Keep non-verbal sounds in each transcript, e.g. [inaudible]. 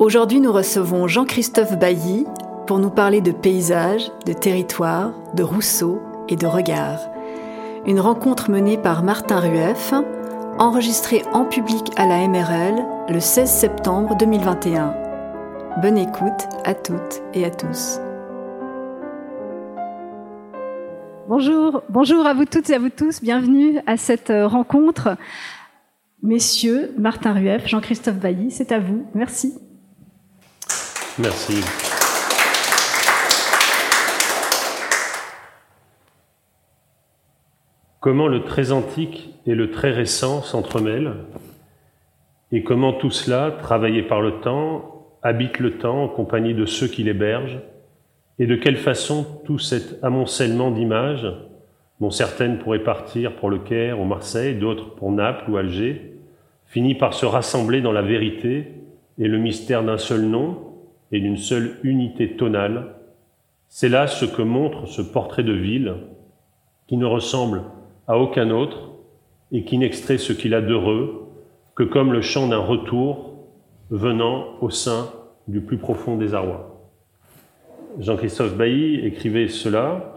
Aujourd'hui, nous recevons Jean-Christophe Bailly pour nous parler de paysages, de territoire, de Rousseau et de regard. Une rencontre menée par Martin Rueff, enregistrée en public à la MRL le 16 septembre 2021. Bonne écoute à toutes et à tous. Bonjour, bonjour à vous toutes et à vous tous, bienvenue à cette euh, rencontre. Messieurs, Martin Rueff, Jean-Christophe Bailly, c'est à vous. Merci. Merci. Comment le très antique et le très récent s'entremêlent et comment tout cela, travaillé par le temps, habite le temps en compagnie de ceux qui l'hébergent et de quelle façon tout cet amoncellement d'images, dont certaines pourraient partir pour le Caire ou Marseille, d'autres pour Naples ou Alger, finit par se rassembler dans la vérité et le mystère d'un seul nom et d'une seule unité tonale. C'est là ce que montre ce portrait de ville, qui ne ressemble à aucun autre et qui n'extrait ce qu'il a d'heureux que comme le chant d'un retour venant au sein du plus profond des arrois. Jean-Christophe Bailly écrivait cela,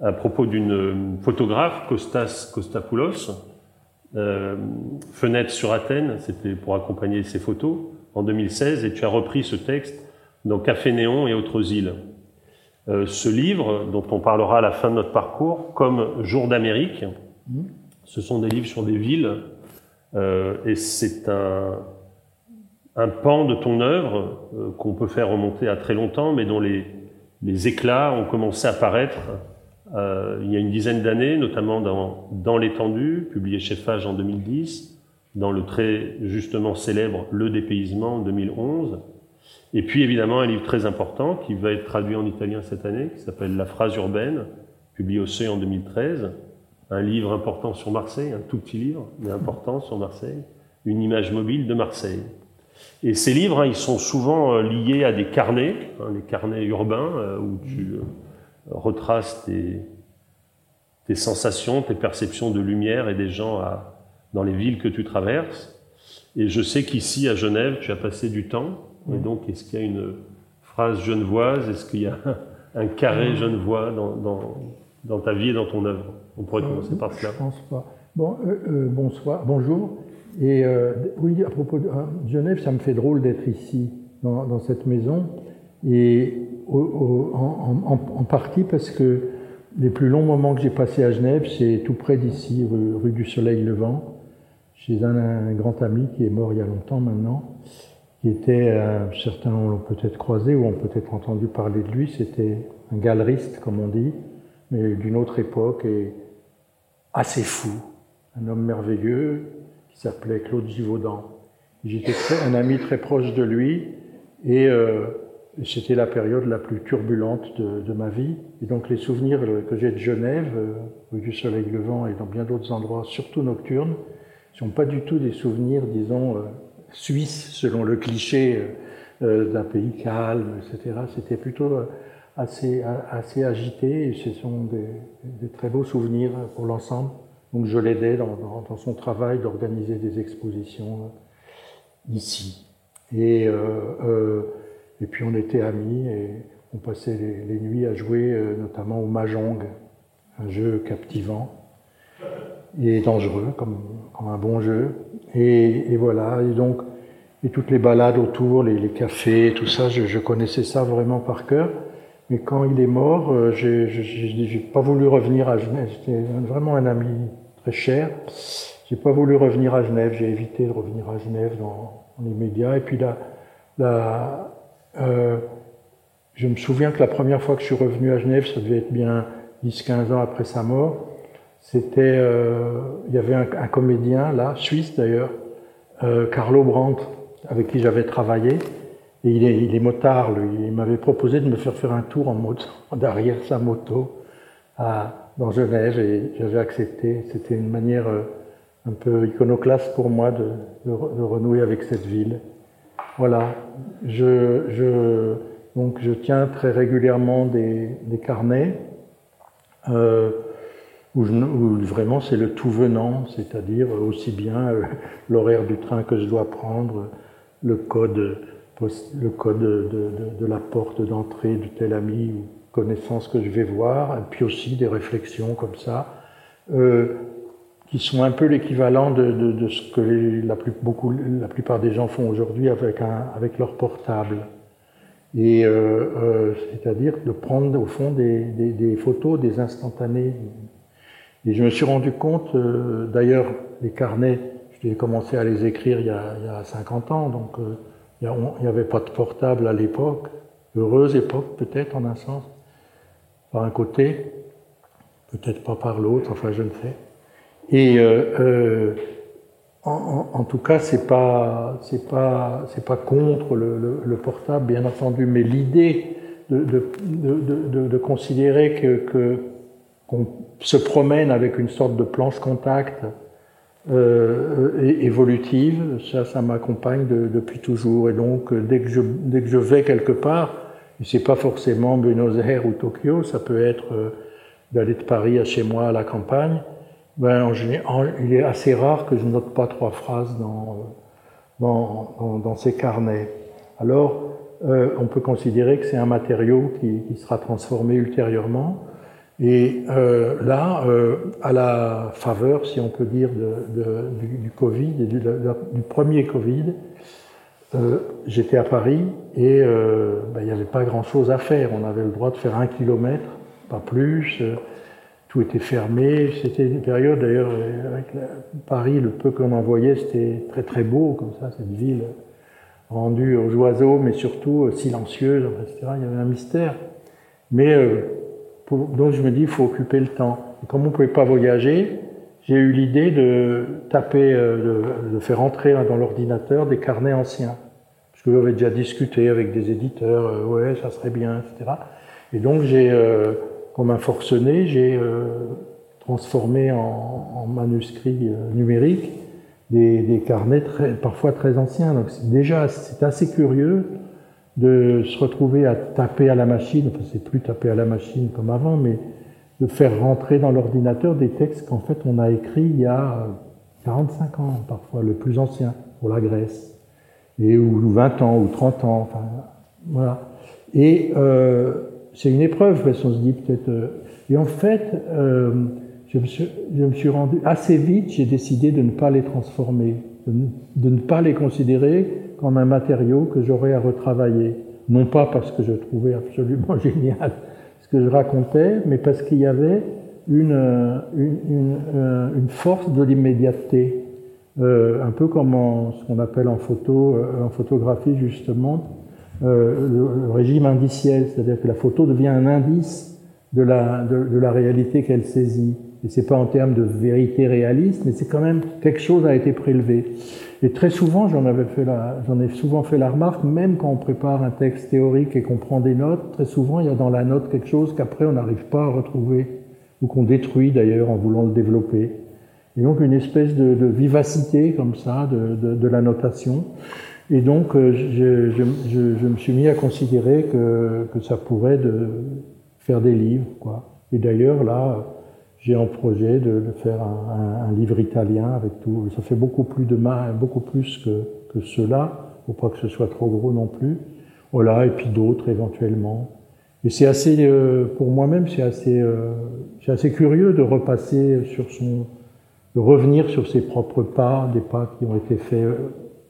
à propos d'une photographe, Kostas Kostapoulos, euh, Fenêtre sur Athènes, c'était pour accompagner ses photos, en 2016, et tu as repris ce texte dans Café Néon et autres îles. Euh, ce livre, dont on parlera à la fin de notre parcours, comme Jour d'Amérique, ce sont des livres sur des villes, euh, et c'est un, pan de ton œuvre euh, qu'on peut faire remonter à très longtemps, mais dont les, les éclats ont commencé à apparaître il y a une dizaine d'années, notamment dans, dans l'étendue, publié chez Fage en 2010, dans le très justement célèbre Le dépaysement en 2011, et puis évidemment un livre très important qui va être traduit en italien cette année, qui s'appelle La phrase urbaine, publié au Seuil en 2013, un livre important sur Marseille, un tout petit livre, mais important sur Marseille, une image mobile de Marseille. Et ces livres, hein, ils sont souvent euh, liés à des carnets, hein, les carnets urbains, euh, où tu euh, retraces tes, sensations, tes perceptions de lumière et des gens à, dans les villes que tu traverses. Et je sais qu'ici, à Genève, tu as passé du temps. Et donc, est-ce qu'il y a une phrase genevoise? Est-ce qu'il y a un carré genevois dans, dans, dans, ta vie et dans ton œuvre? On pourrait commencer par cela. Je pense pas. Bon, euh, bonsoir, bonjour. Et euh, oui, à propos de Genève, ça me fait drôle d'être ici, dans, dans, cette maison, et au, au, en, en, en, partie parce que les plus longs moments que j'ai passés à Genève, c'est tout près d'ici, rue, rue, du Soleil Levant, chez un, grand ami qui est mort il y a longtemps maintenant, qui était, euh, certains l'ont peut-être croisé ou ont peut-être entendu parler de lui, c'était un galeriste, comme on dit, mais d'une autre époque et assez fou, un homme merveilleux, qui s'appelait Claude Givaudan. J'étais un ami très proche de lui et euh, c'était la période la plus turbulente de, ma vie. Et donc les souvenirs que j'ai de Genève, euh, du Soleil Levant et dans bien d'autres endroits, surtout nocturnes, ne sont pas du tout des souvenirs, disons, euh, suisses selon le cliché euh, d'un pays calme, etc. C'était plutôt euh, assez, agité et ce sont des, très beaux souvenirs pour l'ensemble. Donc je l'aidais dans, son travail d'organiser des expositions euh, ici. Et, euh, euh, puis on était amis et on passait les, nuits à jouer euh, notamment au Mahjong, un jeu captivant et dangereux comme, un bon jeu. Et, voilà, et donc et toutes les balades autour, les, cafés, tout ça, je, je, connaissais ça vraiment par cœur. Mais quand il est mort, euh, j'ai pas voulu revenir à Genève. C'était vraiment un ami très cher. J'ai pas voulu revenir à Genève. J'ai évité de revenir à Genève dans, dans les médias. Et puis là, là euh, je me souviens que la première fois que je suis revenu à Genève, ça devait être bien 10-15 ans après sa mort. C'était, euh, il y avait un, comédien là, suisse d'ailleurs, euh, Carlo Brandt, avec qui j'avais travaillé. Et il est, motard, lui. Il m'avait proposé de me faire faire un tour en moto, [laughs] derrière sa moto, à, dans Genève, et j'avais accepté. C'était une manière euh, un peu iconoclaste pour moi de, de, renouer avec cette ville. Voilà. Je, je, donc je tiens très régulièrement des, des carnets. Où, vraiment c'est le tout venant, c'est-à-dire aussi bien euh, [laughs] l'horaire du train que je dois prendre, le code, le code de, la porte d'entrée de tel ami ou connaissance que je vais voir, puis aussi des réflexions comme ça, euh, qui sont un peu l'équivalent de, ce que la, plus, beaucoup, la plupart des gens font aujourd'hui avec, avec leur portable. Et euh, c'est-à-dire de prendre au fond des, des, photos, des instantanés. Et je me suis rendu compte, euh, d'ailleurs, les carnets, j'ai commencé à les écrire il y a, il y a 50 ans, donc il n'y avait pas de portable à l'époque. Heureuse époque peut-être en un sens, par un côté, peut-être pas par l'autre, enfin je ne sais. Et en, tout cas, c'est pas pas pas contre le, portable, bien entendu, mais l'idée de, considérer que qu'on se promène avec une sorte de planche contact euh, évolutive, ça, ça m'accompagne depuis toujours. Et donc, dès que je dès que je vais quelque part, et c'est pas forcément Buenos Aires ou Tokyo, ça peut être euh, d'aller de Paris à chez moi à la campagne ben, il est assez rare que je note pas trois phrases dans, dans, dans, ces carnets. Alors, euh, on peut considérer que c'est un matériau qui, qui, sera transformé ultérieurement. Et euh, là, euh, à la faveur, si on peut dire, du, Covid du, premier Covid, euh, j'étais à Paris et ben, il n'y avait pas grand-chose à faire. On avait le droit de faire un kilomètre, pas plus tout était fermé. C'était une période d'ailleurs avec Paris, le peu qu'on en voyait, c'était très très beau comme ça, cette ville rendue aux oiseaux, mais surtout silencieuse, etc. Il y avait un mystère. Mais euh, donc je me dis, il faut occuper le temps. Comme on ne pouvait pas voyager, j'ai eu l'idée de taper, euh, de, faire entrer dans l'ordinateur des carnets anciens. Parce que j'avais déjà discuté avec des éditeurs, euh, ouais, ça serait bien, etc. Et donc j'ai comme un forcené, j'ai euh, transformé en, manuscrit euh, numérique des, carnets parfois très anciens. Donc déjà, c'est assez curieux de se retrouver à taper à la machine, enfin c'est plus taper à la machine comme avant, mais de faire rentrer dans l'ordinateur des textes qu'en fait on a écrits il y a 45 ans, parfois le plus ancien, pour la Grèce, et ou 20 ans, ou 30 ans, enfin voilà. Et euh, c'est une épreuve, parce qu'on se dit peut-être. Euh, et en fait, euh, je, me suis, je, me suis, rendu assez vite, j'ai décidé de ne pas les transformer, de ne, pas les considérer comme un matériau que j'aurais à retravailler. Non pas parce que je trouvais absolument [laughs] génial ce que je racontais, mais parce qu'il y avait une, euh, une, une, force de l'immédiateté, euh, un peu comme ce qu'on appelle en photo, en photographie justement, euh, le, régime indiciel, c'est-à-dire que la photo devient un indice de la, de, la réalité qu'elle saisit. Et c'est pas en termes de vérité réaliste, mais c'est quand même quelque chose a été prélevé. Et très souvent, j'en ai souvent fait la remarque, même quand on prépare un texte théorique et qu'on prend des notes, très souvent il y a dans la note quelque chose qu'après on n'arrive pas à retrouver ou qu'on détruit d'ailleurs en voulant le développer. Et donc une espèce de, vivacité comme ça de, la notation. Et donc, euh, je, me suis mis à considérer que, que ça pourrait faire des livres. Quoi. Et d'ailleurs, là, j'ai en projet de, de faire un, un, livre italien avec tout. Ça fait beaucoup plus de main, beaucoup plus que, que cela. Faut pas que ce soit trop gros non plus. Voilà, et puis d'autres éventuellement. Et c'est assez, euh, pour moi-même, c'est assez, euh, c'est assez curieux de repasser sur son, de revenir sur ses propres pas, des pas qui ont été faits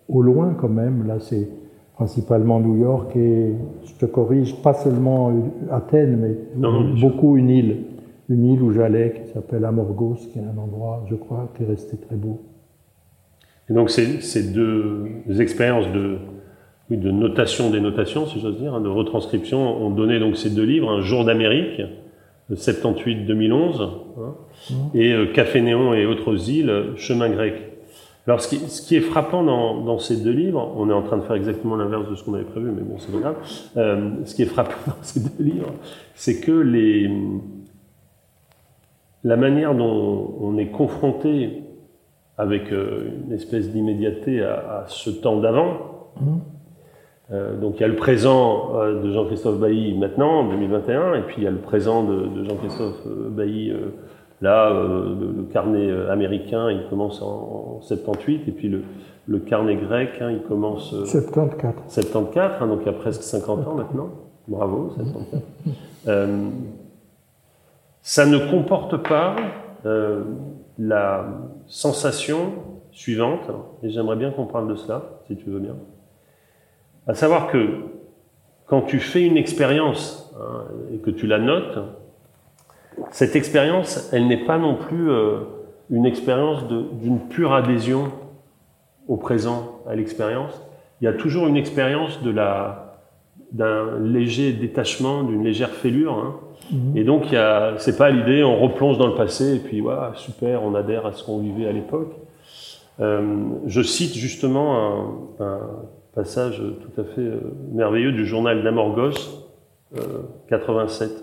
au loin quand même. Là, c'est principalement New York et, je te corrige, pas seulement Athènes, mais beaucoup une île. Une île où j'allais qui s'appelle Amorgos, qui est un endroit, je crois, qui est resté très beau. Et donc ces, ces deux expériences de, oui, de notation des notations, si j'ose dire, hein, de retranscription, ont donné donc ces deux livres, Un jour d'Amérique, de 78-2011, hein, mmh. et euh, Café Néon et autres îles, Chemin grec. Alors, ce qui, ce qui est frappant dans, dans, ces deux livres, on est en train de faire exactement l'inverse de ce qu'on avait prévu, mais bon, c'est pas grave. Euh, ce qui est frappant [laughs] dans ces deux livres, c'est que les, la manière dont on est confronté avec euh, une espèce d'immédiateté à, à, ce temps d'avant, mmh. euh, donc il y a le présent euh, de Jean-Christophe Bailly maintenant, en 2021, et puis il y a le présent de, de Jean-Christophe euh, Bailly Là, le, carnet américain, il commence en, 78, et puis le, carnet grec, hein, il commence... 74. 74, hein, donc il y a presque 50 ans maintenant. Bravo, 74. [laughs] ça ne comporte pas la sensation suivante, et j'aimerais bien qu'on parle de cela, si tu veux bien. À savoir que quand tu fais une expérience hein, et que tu la notes, cette expérience, elle n'est pas non plus euh, une expérience d'une pure adhésion au présent, à l'expérience. Il y a toujours une expérience de la d'un léger détachement, d'une légère fêlure. Hein. Et donc, c'est pas l'idée, on replonge dans le passé et puis voilà, super, on adhère à ce qu'on vivait à l'époque. Euh, je cite justement un, passage tout à fait euh, merveilleux du journal d'Amorgos, 87. Euh,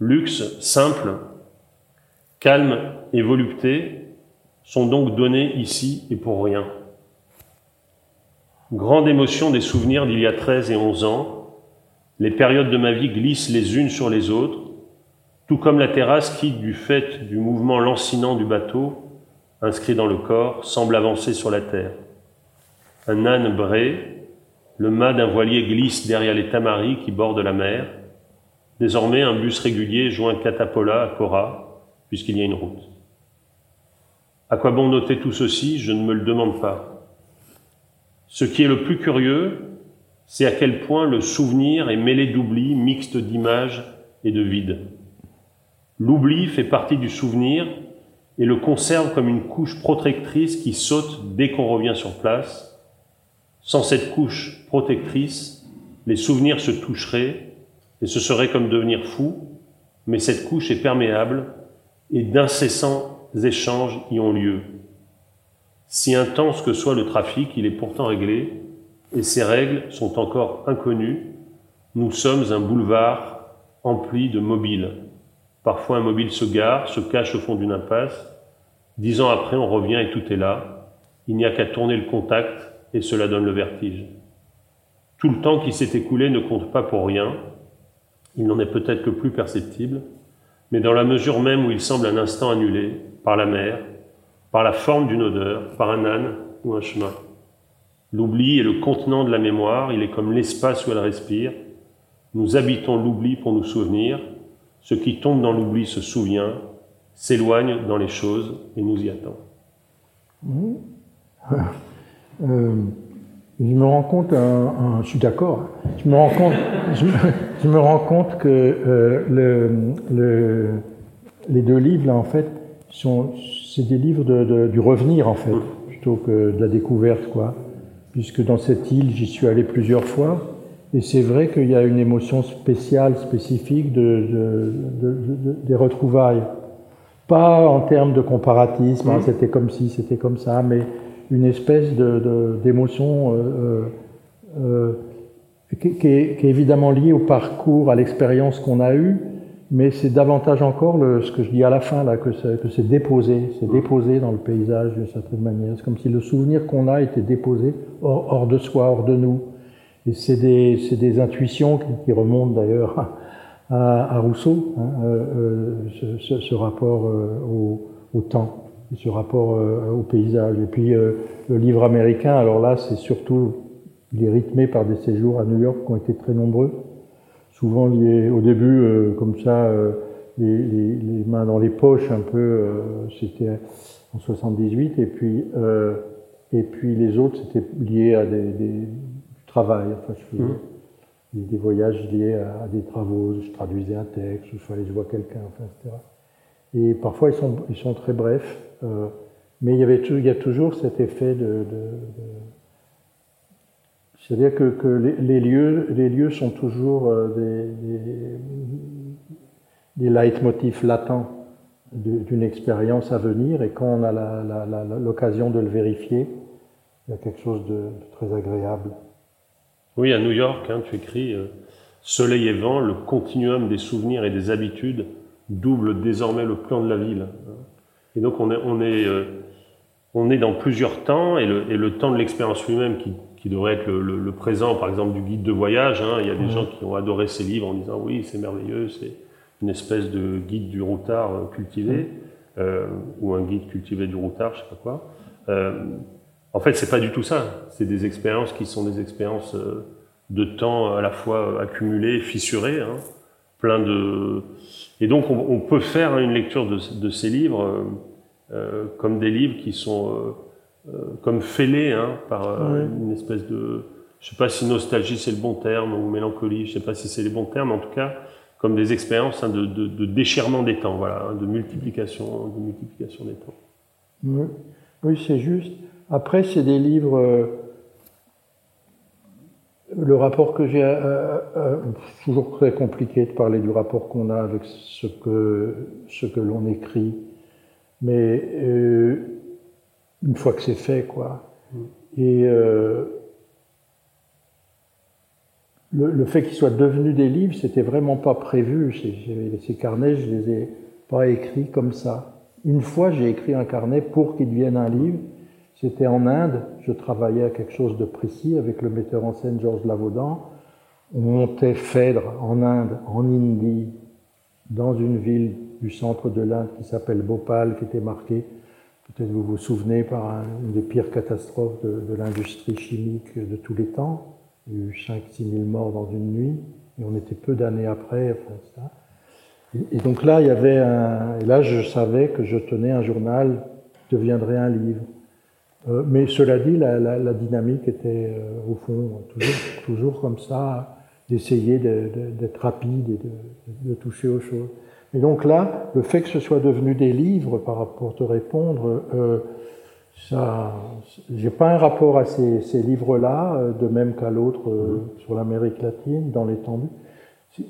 Luxe, simple, calme et volupté sont donc donnés ici et pour rien. Grande émotion des souvenirs d'il y a 13 et 11 ans, les périodes de ma vie glissent les unes sur les autres, tout comme la terrasse qui, du fait du mouvement lancinant du bateau, inscrit dans le corps, semble avancer sur la terre. Un âne bré, le mât d'un voilier glisse derrière les tamaris qui bordent la mer. Désormais, un bus régulier joint Catapola à Cora, puisqu'il y a une route. À quoi bon noter tout ceci? Je ne me le demande pas. Ce qui est le plus curieux, c'est à quel point le souvenir est mêlé d'oubli, mixte d'images et de vide. L'oubli fait partie du souvenir et le conserve comme une couche protectrice qui saute dès qu'on revient sur place. Sans cette couche protectrice, les souvenirs se toucheraient et ce serait comme devenir fou, mais cette couche est perméable et d'incessants échanges y ont lieu. Si intense que soit le trafic, il est pourtant réglé, et ces règles sont encore inconnues. Nous sommes un boulevard empli de mobiles. Parfois un mobile se gare, se cache au fond d'une impasse. Dix ans après, on revient et tout est là. Il n'y a qu'à tourner le contact et cela donne le vertige. Tout le temps qui s'est écoulé ne compte pas pour rien. Il n'en est peut-être que plus perceptible, mais dans la mesure même où il semble un instant annulé par la mer, par la forme d'une odeur, par un âne ou un chemin. L'oubli est le contenant de la mémoire, il est comme l'espace où elle respire. Nous habitons l'oubli pour nous souvenir, ce qui tombe dans l'oubli se souvient, s'éloigne dans les choses et nous y attend. Mmh. Euh, je me rends compte, je suis d'accord, je me rends compte, je me, rends compte que euh, le, les deux livres, là, en fait, sont, c'est des livres de, du revenir, en fait, plutôt que de la découverte, quoi. Puisque dans cette île, j'y suis allé plusieurs fois, et c'est vrai qu'il y a une émotion spéciale, spécifique de, des retrouvailles. Pas en termes de comparatisme, hein, c'était comme si, c'était comme ça, mais une espèce d'émotion euh, euh, euh qui, qui, est, qui, est, évidemment liée au parcours, à l'expérience qu'on a eue, mais c'est davantage encore le, ce que je dis à la fin, là, que c'est déposé, c'est déposé dans le paysage d'une certaine manière. C'est comme si le souvenir qu'on a était déposé hors, hors, de soi, hors de nous. Et c'est des, des, intuitions qui, qui remontent d'ailleurs à, à, Rousseau, hein, euh, euh ce, ce, rapport euh, au, au, temps, ce rapport euh, au paysage. Et puis le livre américain, alors là, c'est surtout, il est rythmé par des séjours à New York qui ont été très nombreux souvent liés au début euh, comme ça, euh, les, les, les, mains dans les poches un peu, euh, c'était en 78, et puis, et puis les autres c'était lié à des, travail, enfin je faisais mmh. des, voyages liés à, des travaux, je traduisais un texte, ou je fallait je vois quelqu'un, enfin, etc. Et parfois ils sont, ils sont très brefs, mais il y, avait, il y a toujours cet effet de, de, de c'est-à-dire que, les, lieux, les lieux sont toujours euh, des, des, des leitmotifs latents d'une expérience à venir, et quand on a l'occasion de le vérifier, il y a quelque chose de, très agréable. Oui, à New York, hein, tu écris euh, Soleil et vent, le continuum des souvenirs et des habitudes double désormais le plan de la ville. Et donc euh, on est dans plusieurs temps, et le temps de l'expérience lui-même qui qui devrait être le, le, présent, par exemple, du guide de voyage. Hein. Il y a des gens qui ont adoré ces livres en disant oui, c'est merveilleux, une espèce de guide du routard cultivé, ou un guide cultivé du routard, je sais pas quoi. en fait, c'est pas du tout ça. C'est des expériences qui sont des expériences de temps à la fois accumulées, fissurées, hein, plein de. Et donc, on, on peut faire une lecture de, de ces livres euh, comme des livres qui sont euh, comme fêlés hein, par une espèce de je sais pas si nostalgie c'est le bon terme ou mélancolie, je sais pas si c'est les bons termes, en tout cas comme des expériences hein, de, de, de, déchirement des temps, voilà, hein, de multiplication, de multiplication des temps. Oui, oui c'est juste. Après, c'est des livres. Euh, le rapport que j'ai, euh, euh, toujours très compliqué de parler du rapport qu'on a avec ce que ce que l'on écrit, mais euh, une fois que c'est fait, quoi. Et euh, le, fait qu'ils soient devenus des livres, c'était vraiment pas prévu. Ces carnets, je les ai pas écrits comme ça. Une fois, j'ai écrit un carnet pour qu'il devienne un livre. C'était en Inde. Je travaillais à quelque chose de précis avec le metteur en scène Georges Lavaudan. On montait Phèdre en Inde, en Indie, dans une ville du centre de l'Inde qui s'appelle Bhopal, qui était marquée, vous vous souvenez, par une des pires catastrophes de, l'industrie chimique de tous les temps. Il y a eu 5-6 000 morts dans une nuit, et on était peu d'années après. Et, donc là, il y avait un. Là, je savais que je tenais un journal qui deviendrait un livre. Euh, mais cela dit, la, dynamique était euh, au fond toujours, comme ça, d'essayer d'être rapide et de, toucher aux choses. Et donc là, le fait que ce soit devenu des livres, par rapport à te répondre, euh, ça, j'ai pas un rapport à ces, ces livres-là, euh, de même qu'à l'autre euh, mmh. sur l'Amérique latine, dans l'étendue.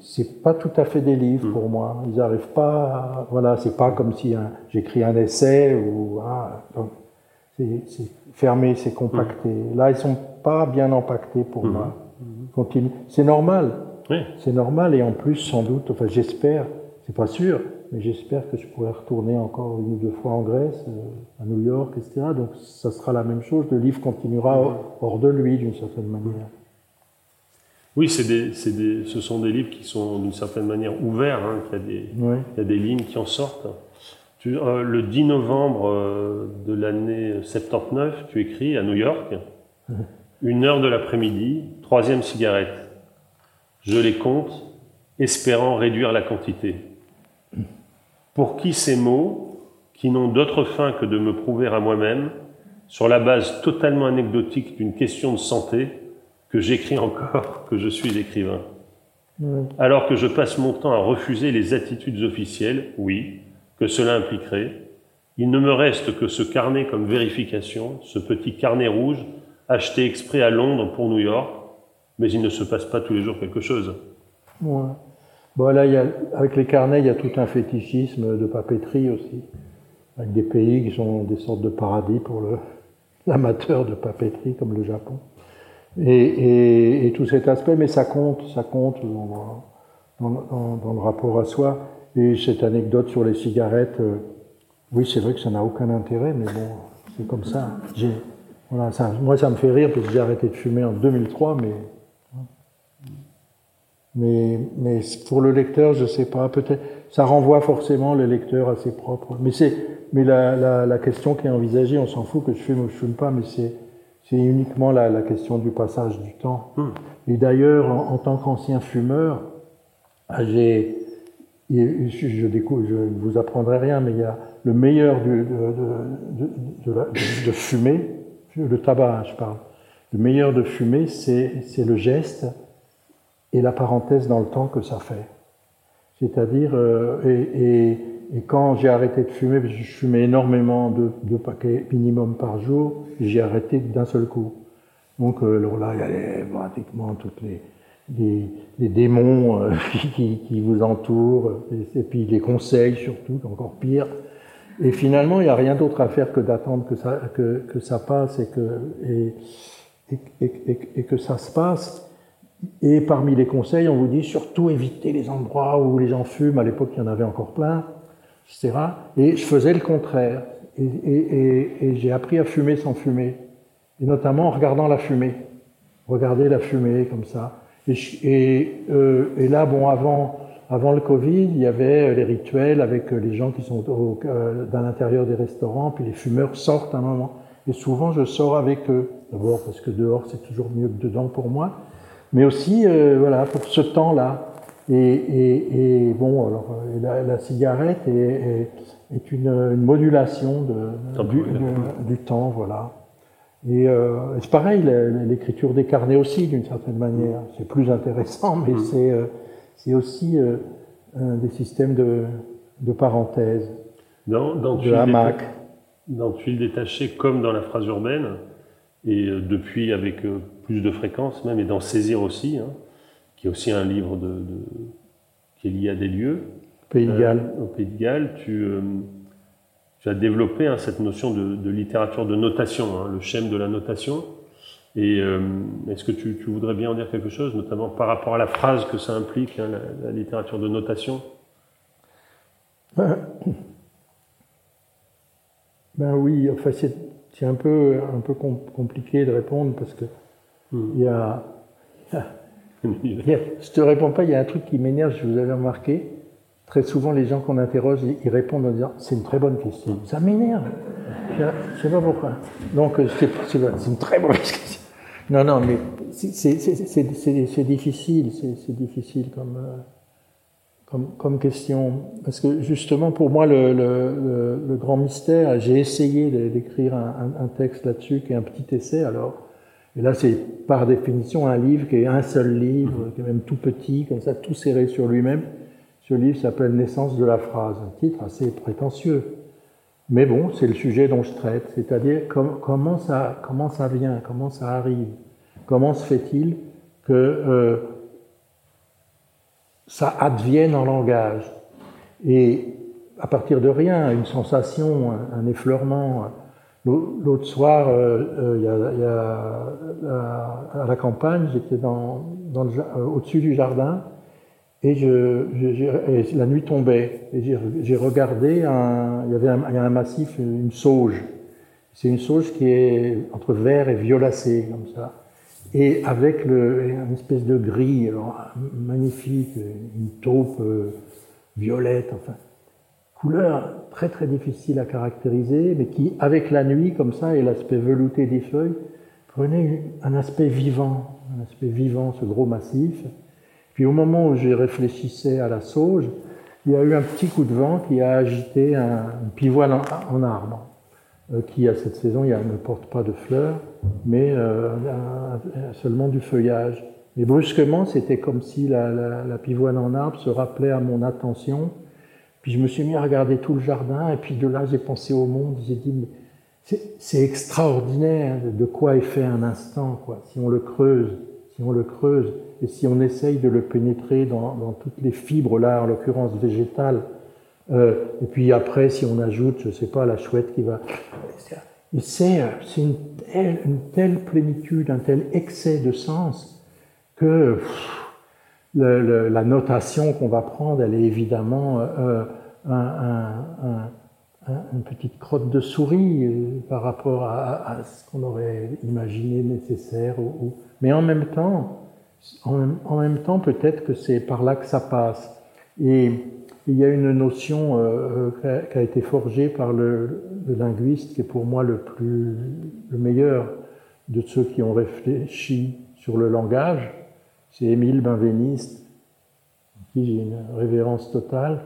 C'est pas tout à fait des livres mmh. pour moi. Ils arrivent pas, à, voilà, c'est pas comme si j'écris un essai ou ah, c'est fermé, c'est compacté. Mmh. Là, ils sont pas bien empaquetés pour moi. Continue. C'est normal. Oui. C'est normal et en plus, sans doute, enfin, j'espère c'est pas sûr, mais j'espère que je pourrai retourner encore une ou deux fois en Grèce, euh, à New York, etc. Donc ça sera la même chose. Le livre continuera hors, de lui, d'une certaine manière. Oui, c'est des, des, ce sont des livres qui sont d'une certaine manière ouverts. Hein, il, y a des, oui. il y a des lignes qui en sortent. Tu, euh, le 10 novembre euh, de l'année 79, tu écris à New York, une heure de l'après-midi, troisième cigarette. Je les compte, espérant réduire la quantité pour qui ces mots, qui n'ont d'autre fin que de me prouver à moi-même, sur la base totalement anecdotique d'une question de santé, que j'écris encore que je suis écrivain. Alors que je passe mon temps à refuser les attitudes officielles, oui, que cela impliquerait, il ne me reste que ce carnet comme vérification, ce petit carnet rouge acheté exprès à Londres pour New York, mais il ne se passe pas tous les jours quelque chose. Ouais. Bon, là, avec les carnets, il y a tout un fétichisme de papeterie aussi, avec des pays qui sont des sortes de paradis pour [laughs] l'amateur de papeterie, comme le Japon. Et, tout cet aspect, mais ça compte, ça compte dans, le rapport à soi. Et cette anecdote sur les cigarettes, euh, oui, c'est vrai que ça n'a aucun intérêt, mais bon, c'est comme ça. Ça. Moi, ça me fait rire parce que j'ai arrêté de fumer en 2003, mais mais, mais pour le lecteur, je sais pas, peut-être, ça renvoie forcément le lecteur à ses propres. Mais c'est, mais la, la, la, question qui est envisagée, on s'en fout que je fume ou je fume pas, mais c'est, c'est uniquement la, la, question du passage du temps. Mmh. Et d'ailleurs, en, en, tant qu'ancien fumeur, ah, j'ai, je, je, découvre, je ne vous apprendrai rien, mais il y a le meilleur du, de, de, de, de, de fumer, le tabac, je parle. Le meilleur de fumer, c'est, c'est le geste et la parenthèse dans le temps que ça fait. C'est-à-dire, euh, et, quand j'ai arrêté de fumer, parce que je fumais énormément de, paquets minimum par jour, j'ai arrêté d'un seul coup. Donc euh, alors là, il y avait pratiquement toutes les, démons euh, [laughs] qui, vous entourent, et, puis les conseils surtout, encore pire. Et finalement, il n'y a rien d'autre à faire que d'attendre que ça, que, ça passe et que, et, que ça se passe. Et parmi les conseils, on vous dit surtout éviter les endroits où les gens fument. À l'époque, il y en avait encore plein, etc. Et je faisais le contraire. Et, j'ai appris à fumer sans fumer. Et notamment en regardant la fumée. Regarder la fumée comme ça. Et, euh, là, bon, avant, le Covid, il y avait les rituels avec les gens qui sont au, dans l'intérieur des restaurants, puis les fumeurs sortent un moment. Et souvent, je sors avec eux. D'abord parce que dehors, c'est toujours mieux que dedans pour moi. Mais aussi, voilà, pour ce temps-là. Et, et, et, bon, alors, la, la cigarette est, est une, une, modulation de, du, du, temps, voilà. Et euh, c'est pareil, l'écriture des carnets aussi, d'une certaine manière. C'est plus intéressant, mais mm. c'est euh, aussi euh, un des systèmes de, de parenthèse, dans, dans de hamac. Dans Tuile détachée, comme dans la phrase urbaine, et euh, depuis avec euh, plus de fréquence même, et dans Saisir aussi, hein, qui est aussi un livre de, de, qui est lié à des lieux. Pays de Galles. au Pays de Galles, tu tu as développé hein, cette notion de, de, littérature de notation, hein, le schème de la notation. Et euh, est-ce que tu, tu, voudrais bien en dire quelque chose, notamment par rapport à la phrase que ça implique, la, la, littérature de notation? Ben oui, enfin c'est un peu, un peu compliqué de répondre parce que hmm. il, y a, [laughs] il y a, je te réponds pas, il y a un truc qui m'énerve, je vous avais remarqué, Très souvent, les gens qu'on interroge, ils répondent en disant C'est une très bonne question. Ça m'énerve. Je ne sais pas pourquoi. Donc, c'est une très bonne question. Non, non, mais c'est difficile. C'est difficile comme, comme, question. Parce que justement, pour moi, le, grand mystère, j'ai essayé d'écrire un, un, texte là-dessus qui est un petit essai. Alors, et là, c'est par définition un livre qui est un seul livre, qui est même tout petit, comme ça, tout serré sur lui-même. Ce livre s'appelle Naissance de la phrase, un titre assez prétentieux. Mais bon, c'est le sujet dont je traite, c'est-à-dire comment, ça, comment ça vient, comment ça arrive, comment se fait-il que euh, ça advienne en langage. Et à partir de rien, une sensation, un, effleurement. L'autre soir, euh, euh, a, à la campagne, j'étais au-dessus du jardin, et, la nuit tombait, et j'ai regardé, il y avait un, massif, une sauge. C'est une sauge qui est entre vert et violacé, comme ça. Et avec une espèce de gris, alors, magnifique, une taupe euh, violette, enfin. Couleur très très difficile à caractériser, mais qui, avec la nuit, comme ça, et l'aspect velouté des feuilles, prenait un aspect vivant, un aspect vivant, ce gros massif. Puis au moment où je réfléchissais à la sauge, il y a eu un petit coup de vent qui a agité un, pivoine en, arbre, qui à cette saison il ne porte pas de fleurs, mais euh, seulement du feuillage. Et brusquement, c'était comme si la, pivoine en arbre se rappelait à mon attention. Puis je me suis mis à regarder tout le jardin, et puis de là j'ai pensé au monde, j'ai dit, c'est extraordinaire de quoi est fait un instant, quoi, si on le creuse, si on le creuse. Et si on essaye de le pénétrer dans, dans toutes les fibres, là, en l'occurrence végétales, euh, et puis après, si on ajoute, je sais pas, la chouette qui va... C'est une telle, plénitude, un tel excès de sens que la notation qu'on va prendre, elle est évidemment euh, un, une petite crotte de souris euh, par rapport à, ce qu'on aurait imaginé nécessaire. Mais en même temps, en même, temps, peut-être que c'est par là que ça passe. Et il y a une notion euh, euh qui a été forgée par le, linguiste, qui est pour moi le plus le meilleur de ceux qui ont réfléchi sur le langage. C'est Émile Benveniste, qui j'ai une révérence totale.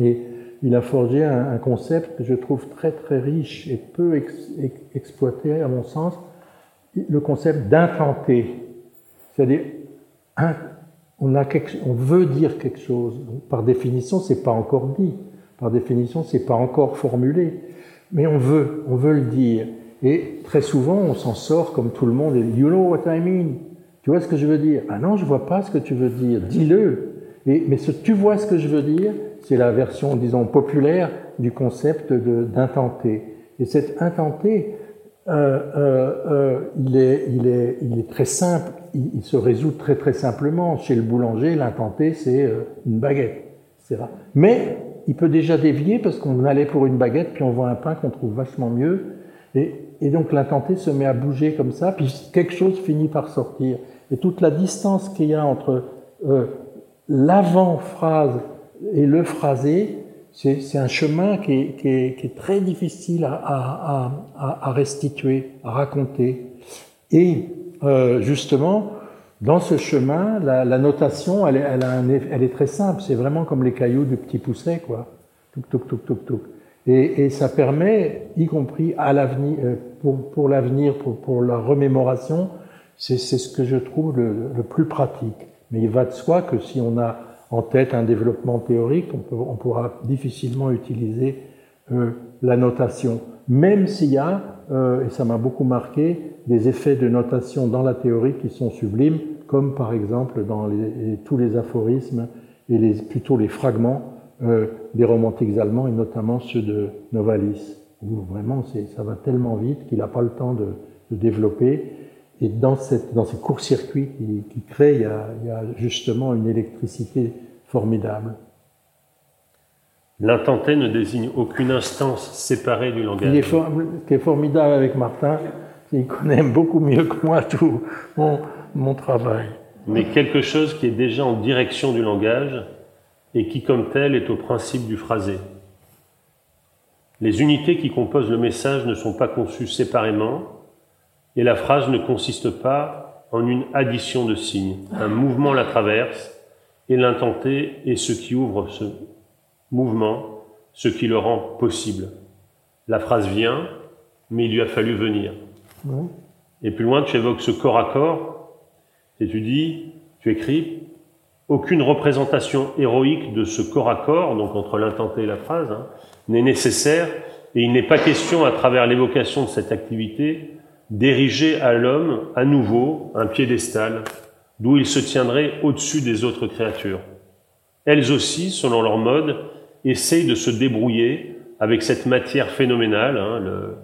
Et il a forgé un, concept que je trouve très très riche et peu ex, ex, exploité à mon sens, le concept d'intenté. C'est-à-dire, on, veut dire quelque chose. Par définition, c'est pas encore dit. Par définition, c'est pas encore formulé. Mais on veut, on veut le dire. Et très souvent, on s'en sort comme tout le monde. Et, you know what I mean? Tu vois ce que je veux dire? Ah non, je vois pas ce que tu veux dire. Dis-le. Mais ce tu vois ce que je veux dire, c'est la version, disons, populaire du concept d'intenté. Et cet intenté, euh, euh, euh, il est très simple, il, se résout très très simplement. Chez le boulanger, l'intenté, c'est euh, une baguette. Mais il peut déjà dévier parce qu'on allait pour une baguette, puis on voit un pain qu'on trouve vachement mieux. Et, donc l'intenté se met à bouger comme ça, puis quelque chose finit par sortir. Et toute la distance qu'il y a entre euh, l'avant-phrase et le phrasé, c'est un chemin qui est, très difficile à, à, restituer, à raconter. Et euh, justement, dans ce chemin, la, notation, elle est, très simple. C'est vraiment comme les cailloux du petit pousset, quoi. Et, ça permet, y compris à l'avenir, euh, pour, l'avenir, pour, la remémoration, c'est ce que je trouve le, plus pratique. Mais il va de soi que si on a en tête un développement théorique, on, pourra difficilement utiliser euh, la notation. Même s'il y a, et ça m'a beaucoup marqué, des effets de notation dans la théorie qui sont sublimes, comme par exemple dans les, tous les aphorismes et les, plutôt les fragments euh, des romantiques allemands, et notamment ceux de Novalis, où vraiment ça va tellement vite qu'il n'a pas le temps de, de, développer. Et dans, cette, dans ces courts-circuits qui, qui créent, il y, a, il y, a, justement une électricité formidable. L'intenté ne désigne aucune instance séparée du langage. Il est for, ce qui est formidable avec Martin, il connaît beaucoup mieux que moi tout mon, mon travail. Mais quelque chose qui est déjà en direction du langage et qui, comme tel, est au principe du phrasé. Les unités qui composent le message ne sont pas conçues séparément, et la phrase ne consiste pas en une addition de signes. Un mouvement la traverse, et l'intenté est ce qui ouvre ce mouvement, ce qui le rend possible. La phrase vient, mais il lui a fallu venir. Et plus loin, tu évoques ce corps à corps, et tu dis, tu écris, aucune représentation héroïque de ce corps à corps, donc entre l'intenté et la phrase, hein, n'est nécessaire, et il n'est pas question, à travers l'évocation de cette activité, d'ériger à l'homme à nouveau un piédestal d'où il se tiendrait au-dessus des autres créatures. Elles aussi, selon leur mode, essayent de se débrouiller avec cette matière phénoménale, hein, le,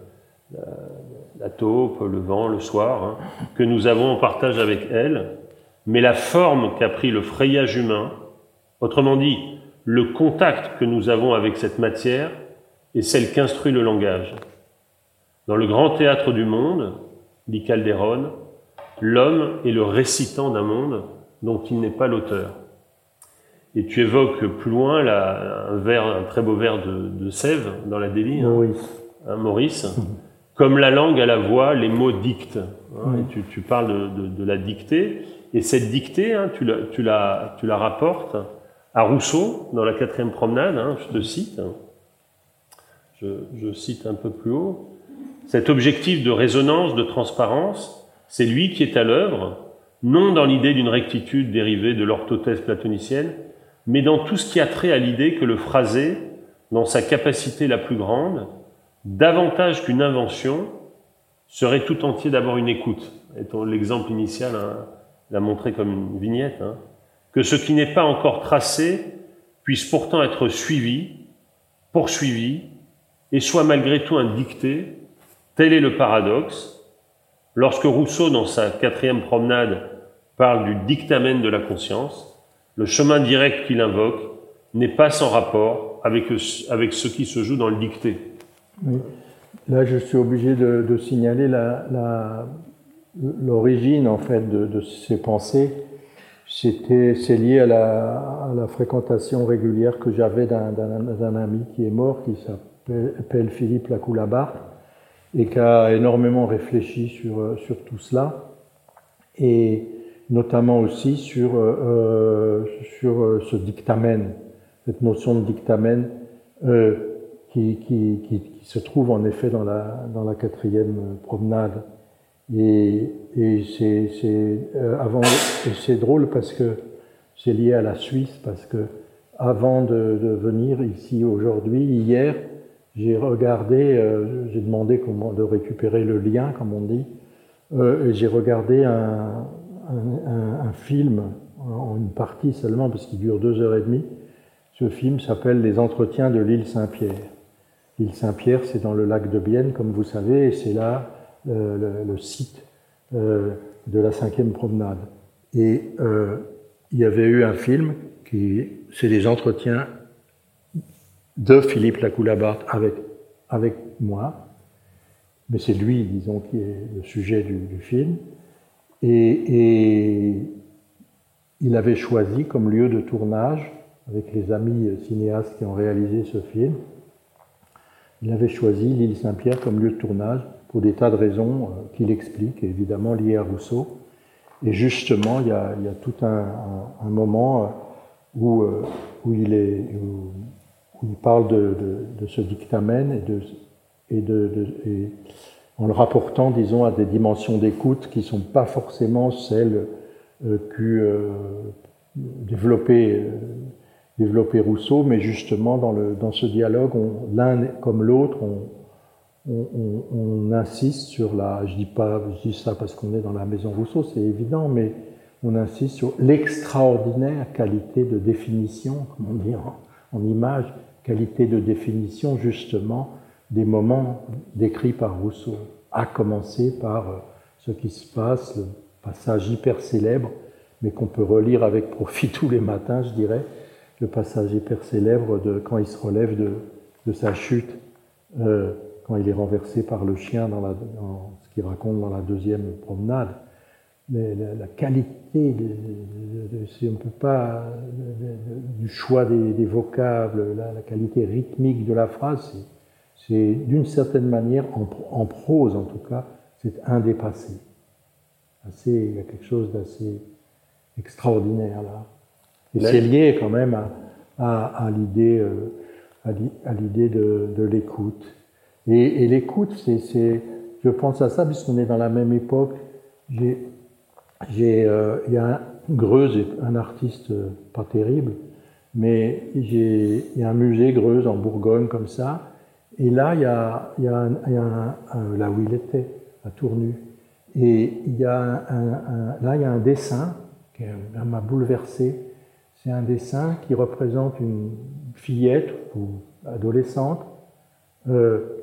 la, taupe, le vent, le soir, hein, que nous avons en partage avec elles, mais la forme qu'a pris le frayage humain, autrement dit, le contact que nous avons avec cette matière, est celle qu'instruit le langage. Dans le grand théâtre du monde, dit Calderon, l'homme est le récitant d'un monde dont il n'est pas l'auteur. Et tu évoques plus loin un, vers, un très beau vers de, de Sèvres dans la Délie, Maurice. Hein, Maurice. [laughs] Comme la langue à la voix, les mots dictent. Hein, oui. tu, tu, parles de, de, de, la dictée, et cette dictée, hein, tu, la, tu, la, tu la rapportes à Rousseau dans la quatrième promenade, hein, je te cite. Je, je cite un peu plus haut. Cet objectif de résonance, de transparence, c'est lui qui est à l'œuvre, non dans l'idée d'une rectitude dérivée de l'orthothèse platonicienne, mais dans tout ce qui a trait à l'idée que le phrasé, dans sa capacité la plus grande, davantage qu'une invention, serait tout entier d'abord une écoute. L'exemple initial hein, l'a montré comme une vignette. Hein, que ce qui n'est pas encore tracé puisse pourtant être suivi, poursuivi, et soit malgré tout un dicté. Tel est le paradoxe, Lorsque Rousseau, dans sa quatrième promenade, parle du dictamen de la conscience, le chemin direct qu'il invoque n'est pas sans rapport avec, avec ce qui se joue dans le dicté. Là, je suis obligé de, signaler l'origine en fait de, ces pensées. C'était, c'est lié à la, fréquentation régulière que j'avais d'un, ami qui est mort, qui s'appelle Philippe Lacoulabart, et qui a énormément réfléchi sur, sur tout cela, et notamment aussi sur, euh, euh sur euh, ce dictamen, cette notion de dictamen qui, qui, qui, se trouve en effet dans la, dans la quatrième promenade. Et, et c'est euh, avant, drôle parce que c'est lié à la Suisse, parce que avant de, venir ici aujourd'hui, hier, j'ai regardé, euh, j'ai demandé comment, de récupérer le lien, comme on dit, euh, et j'ai regardé un, un, un, film en une partie seulement, parce qu'il dure deux heures et demie. Ce film s'appelle Les Entretiens de l'île Saint-Pierre. L'île Saint-Pierre, c'est dans le lac de Bienne, comme vous savez, et c'est là euh, le, site euh, de la cinquième promenade. Et euh, il y avait eu un film qui, c'est les entretiens de Philippe Lacoulabart avec, avec moi, mais c'est lui, disons, qui est le sujet du, film. Et, il avait choisi comme lieu de tournage, avec les amis cinéastes qui ont réalisé ce film, il avait choisi l'île Saint-Pierre comme lieu de tournage pour des tas de raisons euh, qu'il explique, évidemment liées à Rousseau. Et justement, il y a, tout un, moment euh, où, euh, où, il parle de, ce dictamen et, en le rapportant, disons, à des dimensions d'écoute qui ne sont pas forcément celles euh, que développait, développait Rousseau, mais justement dans, le, dans ce dialogue, l'un comme l'autre, on, on, insiste sur la, je dis pas, je dis ça parce qu'on est dans la maison Rousseau, c'est évident, mais on insiste sur l'extraordinaire qualité de définition, comme on dit en, en, image, qualité de définition justement des moments décrits par Rousseau, à commencer par euh, ce qui se passe, le passage hyper célèbre, mais qu'on peut relire avec profit [laughs] tous les matins, je dirais, le passage hyper célèbre de quand il se relève de, de sa chute. Euh, quand il est renversé par le chien dans, la, ce qu'il raconte dans la deuxième promenade. Mais la, qualité, si on peut pas, du choix des, vocables, la, qualité rythmique de la phrase, c'est d'une certaine manière, en, prose en tout cas, c'est indépassé. Assez, il y a quelque chose d'assez extraordinaire là. Et c'est lié quand même à, à, l'idée, à l'idée euh, de l'écoute. Et, l'écoute, c'est, je pense à ça puisqu'on est dans la même époque. J'ai, j'ai, euh, il y a un, Greuze, un artiste euh, pas terrible, mais j'ai, il y a un musée Greuze en Bourgogne comme ça. Et là, il y a, il y a, un, il y a un, là où il était, à Tournu. Et il y a un, là, il y a un dessin qui m'a bouleversé. C'est un dessin qui représente une fillette ou adolescente euh,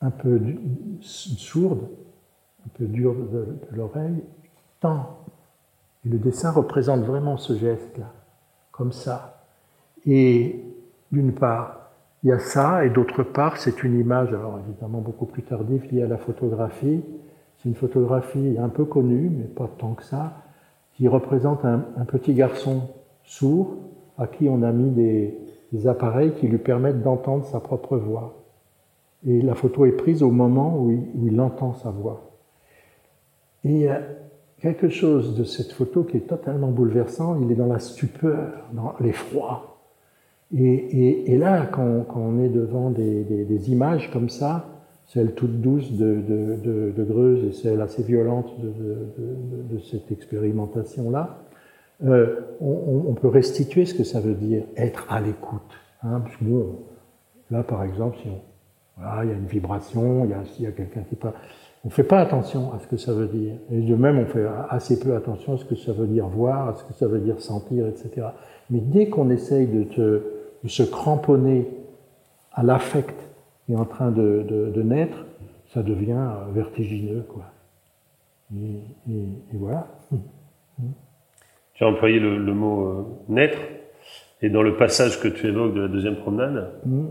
un peu sourde, un peu dure de, l'oreille, tend. Et le dessin représente vraiment ce geste-là, comme ça. Et d'une part, il y a ça, et d'autre part, c'est une image, alors évidemment beaucoup plus tardive, liée à la photographie. C'est une photographie un peu connue, mais pas tant que ça, qui représente un, petit garçon sourd à qui on a mis des appareils qui lui permettent d'entendre sa propre voix. Et la photo est prise au moment où il, entend sa voix. Et il y a quelque chose de cette photo qui est totalement bouleversant. Il est dans la stupeur, dans l'effroi. Et, là, quand, on est devant des, images comme ça, celle toute douce de, de, de, Greuze et celle assez violente de, cette expérimentation-là, euh, on, peut restituer ce que ça veut dire être à l'écoute. Hein, bon, là, par exemple, si on, voilà, il y a une vibration, il y a, a quelqu'un qui parle. On ne fait pas attention à ce que ça veut dire. Et de même, on fait assez peu attention à ce que ça veut dire voir, à ce que ça veut dire sentir, etc. Mais dès qu'on essaye de, te, de, se cramponner à l'affect est en train de, de, de, naître, ça devient vertigineux. Quoi. Et, et, et voilà. Tu as employé le, le mot euh, naître, et dans le passage que tu évoques de la deuxième promenade, mmh.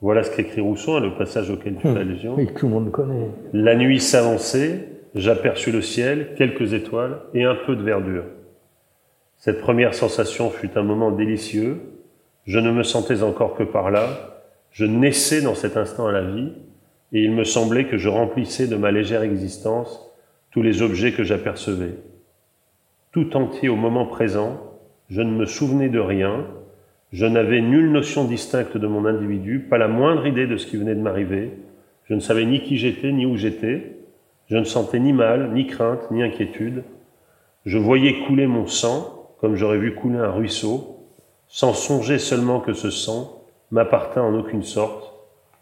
Voilà ce qu'écrit Rousseau, hein, le passage auquel tu fais hum. allusion. Oui, tout le monde connaît. La nuit s'avançait, j'aperçus le ciel, quelques étoiles et un peu de verdure. Cette première sensation fut un moment délicieux. Je ne me sentais encore que par là. Je naissais dans cet instant à la vie, et il me semblait que je remplissais de ma légère existence tous les objets que j'apercevais. Tout entier au moment présent, je ne me souvenais de rien, je n'avais nulle notion distincte de mon individu, pas la moindre idée de ce qui venait de m'arriver. Je ne savais ni qui j'étais, ni où j'étais. Je ne sentais ni mal, ni crainte, ni inquiétude. Je voyais couler mon sang, comme j'aurais vu couler un ruisseau, sans songer seulement que ce sang m'appartint en aucune sorte.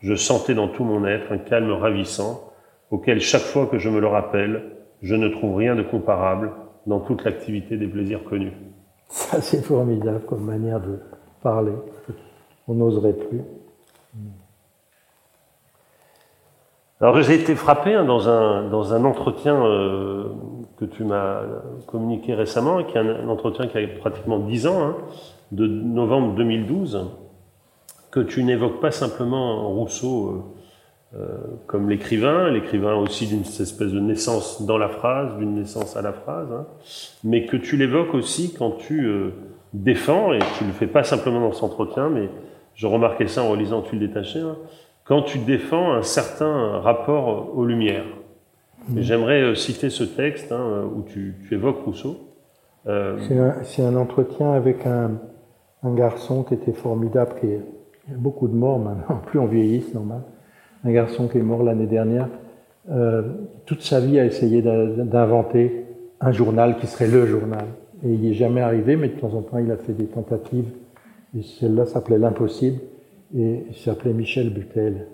Je sentais dans tout mon être un calme ravissant, auquel chaque fois que je me le rappelle, je ne trouve rien de comparable dans toute l'activité des plaisirs connus. Ça, c'est formidable comme manière de, parler. On n'oserait plus. Alors j'ai été frappé hein, dans, un, dans un entretien euh, que tu m'as communiqué récemment, qui est un, entretien qui a pratiquement 10 ans, hein, de novembre 2012, que tu n'évoques pas simplement Rousseau comme l'écrivain, l'écrivain aussi d'une espèce de naissance dans la phrase, d'une naissance à la phrase, hein, mais que tu l'évoques aussi quand tu défends, et tu le fais pas simplement dans cet entretien, mais je remarquais ça en relisant Tu le détaché, hein, quand tu défends un certain rapport aux lumières. Mmh. J'aimerais euh, citer ce texte hein, où tu, tu, évoques Rousseau. Euh... C'est un, un, entretien avec un, un, garçon qui était formidable, qui est, il y a beaucoup de morts maintenant, [laughs] plus on vieillit, c'est normal. Un garçon qui est mort l'année dernière. Euh, toute sa vie a essayé d'inventer un journal qui serait le journal. Et il n'y est jamais arrivé, mais de temps en temps, il a fait des tentatives. Et celle-là s'appelait L'Impossible, et il s'appelait Michel Butel.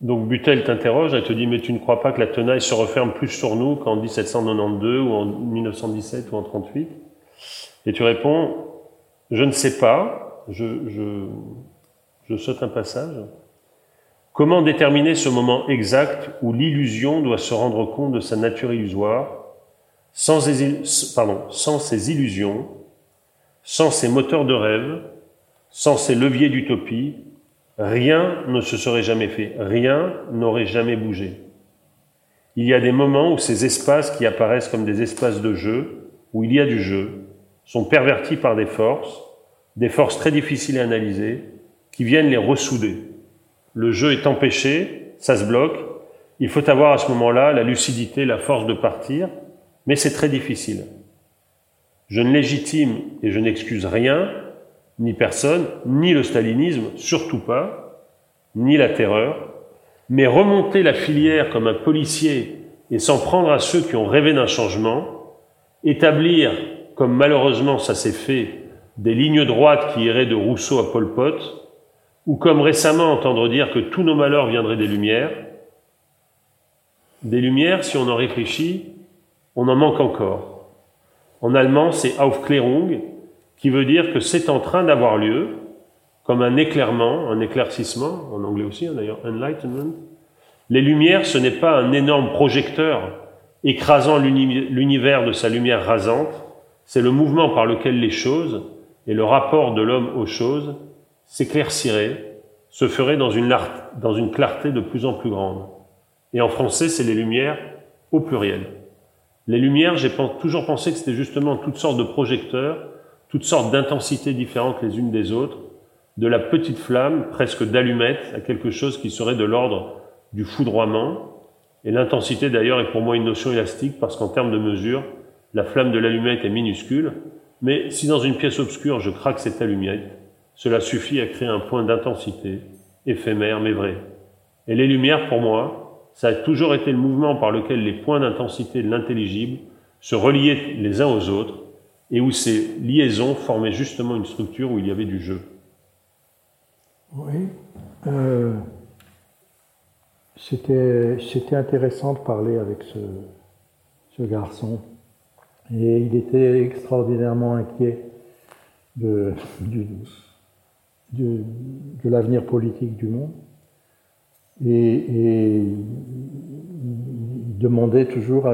Donc Butel t'interroge, elle te dit, mais tu ne crois pas que la tenaille se referme plus sur nous qu'en 1792 ou en 1917 ou en 38 Et tu réponds, je ne sais pas, je, saute un passage. Comment déterminer ce moment exact où l'illusion doit se rendre compte de sa nature illusoire sans, sans ces illusions, sans ces moteurs de rêve, sans ces leviers d'utopie, rien ne se serait jamais fait, rien n'aurait jamais bougé. Il y a des moments où ces espaces qui apparaissent comme des espaces de jeu, où il y a du jeu, sont pervertis par des forces, des forces très difficiles à analyser, qui viennent les ressouder. Le jeu est empêché, ça se bloque, il faut avoir à ce moment-là la lucidité, la force de partir, mais c'est très difficile. Je ne légitime et je n'excuse rien, ni personne, ni le stalinisme, surtout pas, ni la terreur, mais remonter la filière comme un policier et s'en prendre à ceux qui ont rêvé d'un changement, établir, comme malheureusement ça s'est fait, des lignes droites qui iraient de Rousseau à Pol Pot, ou comme récemment entendre dire que tous nos malheurs viendraient des Lumières, des Lumières, si on en réfléchit, on en manque encore. En allemand, c'est Aufklärung, qui veut dire que c'est en train d'avoir lieu, comme un éclairement, un éclaircissement, en anglais aussi hein, d'ailleurs, enlightenment. Les lumières, ce n'est pas un énorme projecteur écrasant l'univers de sa lumière rasante, c'est le mouvement par lequel les choses et le rapport de l'homme aux choses s'éclairciraient, se feraient dans une, dans une clarté de plus en plus grande. Et en français, c'est les lumières au pluriel. Les lumières, j'ai toujours pensé que c'était justement toutes sortes de projecteurs, toutes sortes d'intensités différentes les unes des autres, de la petite flamme, presque d'allumette, à quelque chose qui serait de l'ordre du foudroiement. Et l'intensité d'ailleurs est pour moi une notion élastique parce qu'en termes de mesure, la flamme de l'allumette est minuscule, mais si dans une pièce obscure je craque cette allumette, cela suffit à créer un point d'intensité, éphémère mais vrai. Et les lumières, pour moi, ça a toujours été le mouvement par lequel les points d'intensité de l'intelligible se reliaient les uns aux autres et où ces liaisons formaient justement une structure où il y avait du jeu. Oui. Euh, C'était intéressant de parler avec ce, ce, garçon. Et il était extraordinairement inquiet de, l'avenir politique du monde. Et, il demandait toujours,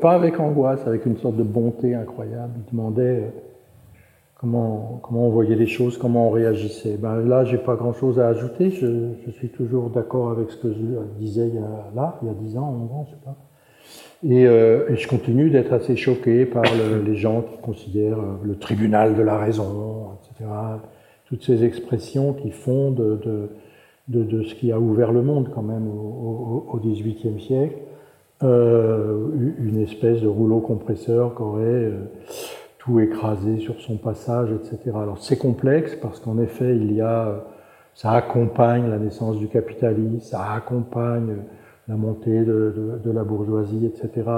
pas avec angoisse, avec une sorte de bonté incroyable, il demandait euh, comment, on voyait les choses, comment on réagissait. Ben là, j'ai pas grand-chose à ajouter, je, suis toujours d'accord avec ce que je disais il y a, là, il y a 10 ans, 11 ans, je sais pas. Et, euh, et je continue d'être assez choqué par le, les gens qui considèrent euh, le tribunal de la raison, etc. Toutes ces expressions qui font de, ce qui a ouvert le monde quand même au XVIIIe siècle, euh, une espèce de rouleau compresseur qui aurait tout écrasé sur son passage, etc. Alors c'est complexe parce qu'en effet, il y a, ça accompagne la naissance du capitalisme, ça accompagne la montée de, de, de la bourgeoisie, etc.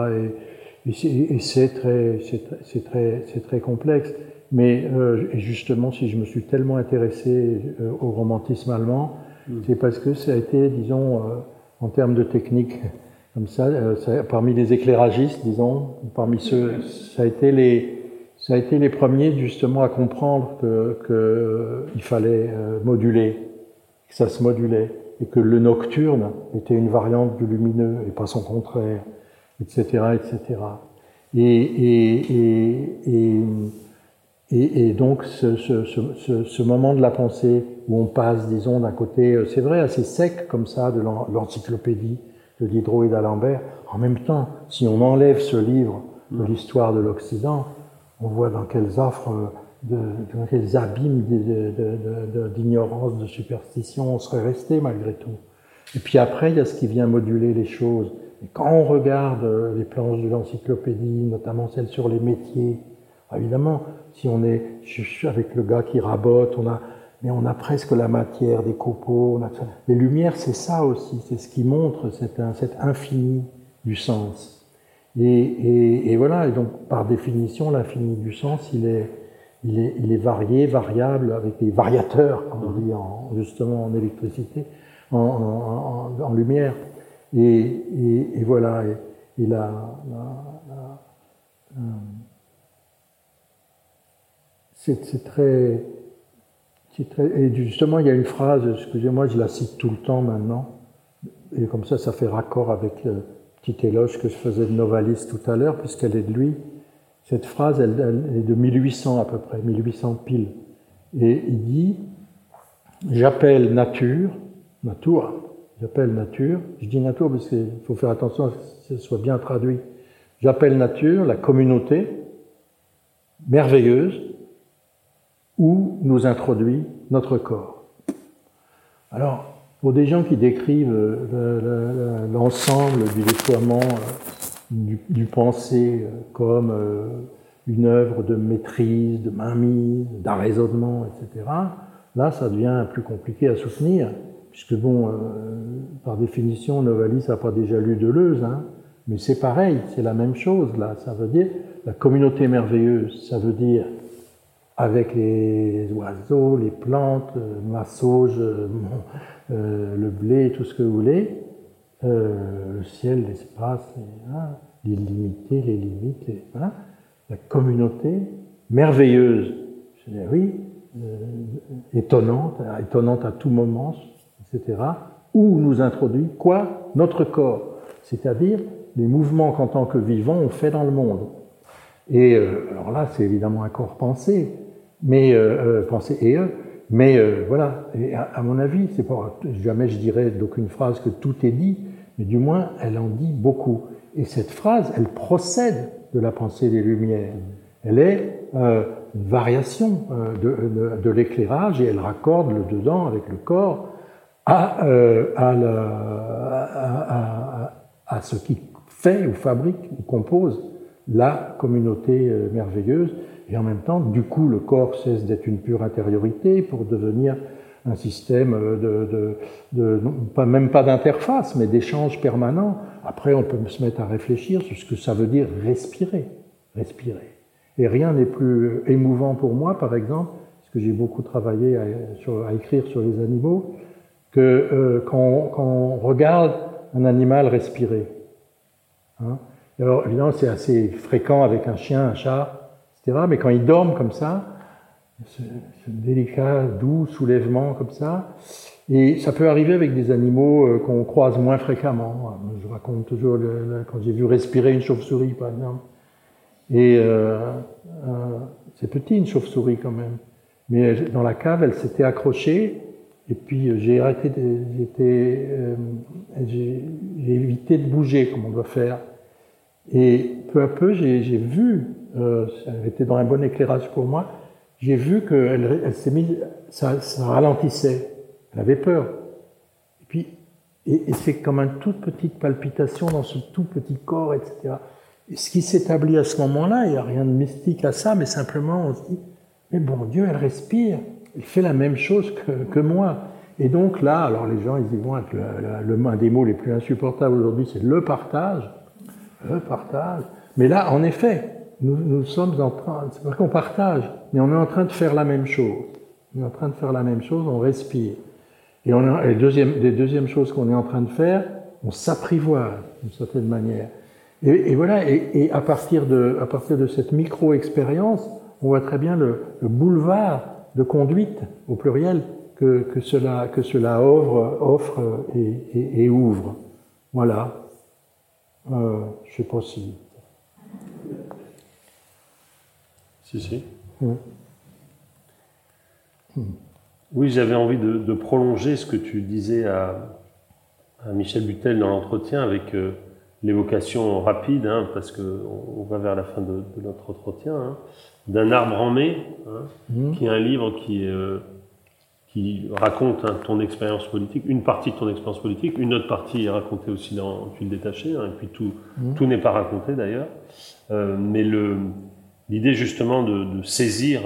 Et, et c'est très, c'est très, c'est très complexe. Mais euh, justement, si je me suis tellement intéressé euh, au romantisme allemand, Mm. C'est parce que ça a été, disons, euh, en termes de technique, [laughs] comme ça, ça, parmi les éclairagistes, disons, parmi ceux, ça a été les, ça a été les premiers justement à comprendre que, que il fallait moduler, que ça se modulait, et que le nocturne était une variante du lumineux et pas son contraire, etc., etc. Et, et, et, et, et, donc ce, moment de la pensée où on passe, disons, d'un côté, euh, c'est vrai, assez sec comme ça, de l'encyclopédie de Diderot et d'Alembert, en même temps, si on enlève ce livre de l'histoire de l'Occident, on voit dans quelles offres, de, quels abîmes d'ignorance, de, superstition on serait resté malgré tout. Et puis après, il y a ce qui vient moduler les choses. Et quand on regarde euh, les planches de l'encyclopédie, notamment celles sur les métiers, évidemment, si on est avec le gars qui rabote, on a, mais on a presque la matière des copeaux. Les lumières, c'est ça aussi, c'est ce qui montre cet, cet infini du sens. Et, et, voilà, et donc par définition, l'infini du sens, il est, il est, il est varié, variable, avec des variateurs, comme on dit en, justement en électricité, en, en, en lumière. Et, et, voilà, et, la, la, euh, c'est très, très, Et justement, il y a une phrase, excusez-moi, je la cite tout le temps maintenant, et comme ça, ça fait raccord avec le petit éloge que je faisais de Novalis tout à l'heure, puisqu'elle est de lui. Cette phrase, elle, est de 1800 à peu près, 1800 pile. Et il dit J'appelle nature, nature, j'appelle nature, je dis nature parce qu'il faut faire attention à ce que ce soit bien traduit. J'appelle nature la communauté merveilleuse où nous introduit notre corps. Alors, pour des gens qui décrivent euh, l'ensemble du déploiement euh, du, pensée euh, comme une œuvre de maîtrise, de mainmise, d'arraisonnement, etc., là, ça devient plus compliqué à soutenir, puisque, bon, par définition, Novalis n'a pas déjà lu Deleuze, hein, mais c'est pareil, c'est la même chose, là. Ça veut dire, la communauté merveilleuse, ça veut dire avec les oiseaux, les plantes, euh, ma sauge, euh, euh, le blé, tout ce que vous voulez, le ciel, l'espace, l'illimité, les limites, la communauté merveilleuse, je dis, oui, étonnante, étonnante à tout moment, etc., où nous introduit quoi? Notre corps, c'est-à-dire les mouvements qu'en tant que vivants on fait dans le monde. Et alors là, c'est évidemment un corps pensé, mais euh, euh, pensée et eux. Mais euh, voilà, et à, mon avis, c'est pas jamais je dirais d'aucune phrase que tout est dit, mais du moins elle en dit beaucoup. Et cette phrase, elle procède de la pensée des Lumières. Elle est euh, une variation euh, de, l'éclairage et elle raccorde le dedans avec le corps à, euh, ce qui fait ou fabrique ou compose la communauté merveilleuse. Et en même temps, du coup, le corps cesse d'être une pure intériorité pour devenir un système de, pas, même pas d'interface, mais d'échange permanent. Après, on peut se mettre à réfléchir sur ce que ça veut dire respirer, respirer. Et rien n'est plus émouvant pour moi, par exemple, parce que j'ai beaucoup travaillé à, écrire sur les animaux, que euh, quand, on regarde un animal respirer. Hein. Alors évidemment, c'est assez fréquent avec un chien, un chat, mais quand ils dorment comme ça, ce, délicat, doux soulèvement comme ça, et ça peut arriver avec des animaux euh, qu'on croise moins fréquemment. Je raconte toujours quand j'ai vu respirer une chauve-souris, par exemple. Et euh, euh, c'est petit une chauve-souris quand même. Mais dans la cave, elle s'était accrochée. Et puis j'ai arrêté, j'ai évité de bouger comme on doit faire. Et peu à peu, j'ai vu elle était dans un bon éclairage pour moi, j'ai vu qu'elle elle, s'est mise, ça, ralentissait. Elle avait peur. Et puis, et, c'est comme une toute petite palpitation dans ce tout petit corps, etc. Et ce qui s'établit à ce moment-là, il n'y a rien de mystique à ça, mais simplement on se dit, mais bon Dieu, elle respire, elle fait la même chose que, que moi. Et donc là, alors les gens, ils y vont avec le, le, le, un des mots les plus insupportables aujourd'hui, c'est le partage. Le partage. Mais là, en effet, nous, sommes en train, c'est pas qu'on partage, mais on est en train de faire la même chose. On est en train de faire la même chose, on respire. Et, on deuxième, les deuxièmes choses qu'on est en train de faire, on s'apprivoise d'une certaine manière. Et, voilà, et, à, partir de, cette micro-expérience, on voit très bien le, le, boulevard de conduite, au pluriel, que, cela, offre, et ouvre. Voilà. Euh, je sais pas si Si, si. Mm. Oui, j'avais envie de, prolonger ce que tu disais à, Michel Butel dans l'entretien avec euh, l'évocation rapide, hein, parce qu'on on va vers la fin de, notre entretien, hein, d'un arbre en mai, hein, mmh. qui est un livre qui, euh, qui raconte ton expérience politique, une partie de ton expérience politique, une autre partie est racontée aussi dans Tu le détaché, et puis tout, tout n'est pas raconté d'ailleurs. Euh, mais l'idée justement de, saisir